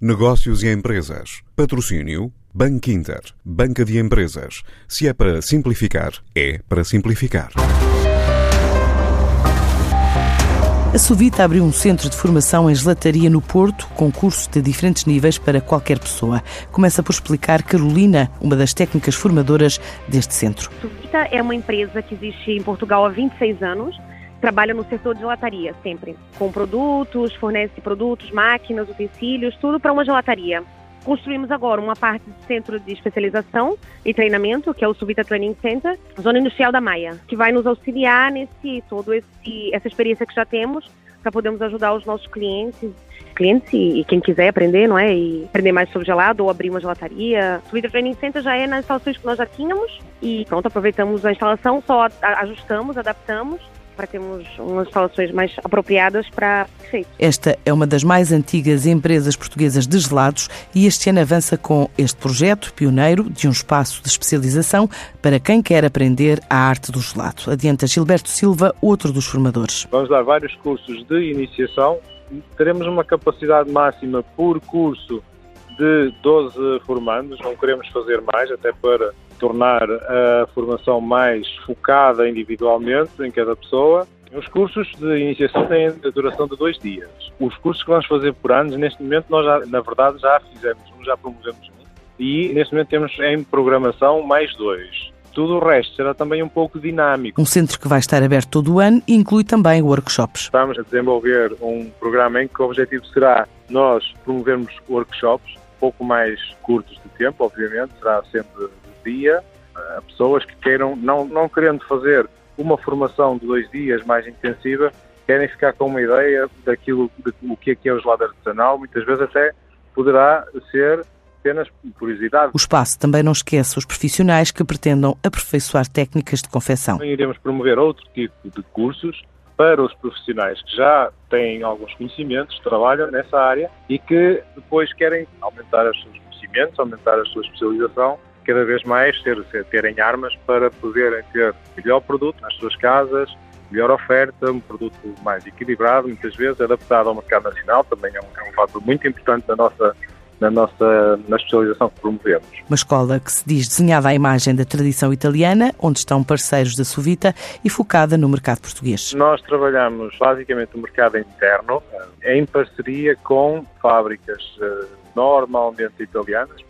Negócios e empresas. Patrocínio Banco Inter. Banca de empresas. Se é para simplificar, é para simplificar. A Suvita abriu um centro de formação em gelataria no Porto, com cursos de diferentes níveis para qualquer pessoa. Começa por explicar Carolina, uma das técnicas formadoras deste centro. Suvita é uma empresa que existe em Portugal há 26 anos trabalha no setor de gelataria, sempre. Com produtos, fornece produtos, máquinas, utensílios, tudo para uma gelataria. Construímos agora uma parte do centro de especialização e treinamento, que é o Subita Training Center, zona industrial da Maia, que vai nos auxiliar nesse todo esse essa experiência que já temos para podermos ajudar os nossos clientes, clientes e, quem quiser aprender, não é, e aprender mais sobre gelado ou abrir uma gelataria. O Subita Training Center já é nas instalações que nós já tínhamos e pronto, aproveitamos a instalação, só ajustamos, adaptamos para termos umas instalações mais apropriadas para efeito. Esta é uma das mais antigas empresas portuguesas de gelados e este ano avança com este projeto pioneiro de um espaço de especialização para quem quer aprender a arte do gelado. Adianta Gilberto Silva, outro dos formadores. Vamos dar vários cursos de iniciação. Teremos uma capacidade máxima por curso de 12 formandos, não queremos fazer mais, até para tornar a formação mais focada individualmente em cada pessoa. Os cursos de iniciação têm a duração de dois dias. Os cursos que vamos fazer por anos, neste momento, nós já, na verdade já fizemos um, já promovemos um, e neste momento temos em programação mais dois. Tudo o resto será também um pouco dinâmico. Um centro que vai estar aberto todo o ano e inclui também workshops. Estamos a desenvolver um programa em que o objetivo será nós promovermos workshops, um pouco mais curtos de tempo, obviamente, será sempre dia a pessoas que queiram, não, não querendo fazer uma formação de dois dias mais intensiva, querem ficar com uma ideia daquilo, de, o que é que é o gelado artesanal, muitas vezes até poderá ser apenas curiosidade. O espaço também não esquece os profissionais que pretendam aperfeiçoar técnicas de confecção. Iremos promover outro tipo de cursos para os profissionais que já têm alguns conhecimentos, trabalham nessa área e que depois querem aumentar os seus conhecimentos, aumentar a sua especialização cada vez mais ter, terem armas para poderem ter melhor produto nas suas casas, melhor oferta, um produto mais equilibrado, muitas vezes adaptado ao mercado nacional, também é um, é um fator muito importante na nossa na nossa na especialização que promovemos. Uma escola que se diz desenhada à imagem da tradição italiana, onde estão parceiros da Suvita e focada no mercado português. Nós trabalhamos basicamente o mercado interno, eh, em parceria com fábricas eh, normalmente italianas,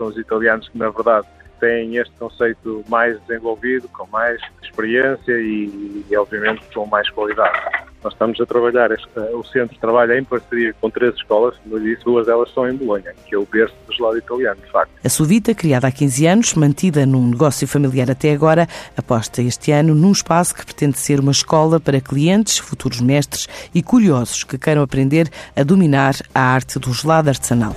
são os italianos que, na verdade, têm este conceito mais desenvolvido, com mais experiência e, e obviamente, com mais qualidade. Nós estamos a trabalhar, este, o centro trabalha em parceria com três escolas, como eu disse, duas delas são em Bolonha, que é o berço do gelado italiano, de facto. A Suvita, criada há 15 anos, mantida num negócio familiar até agora, aposta este ano num espaço que pretende ser uma escola para clientes, futuros mestres e curiosos que queiram aprender a dominar a arte do gelado artesanal.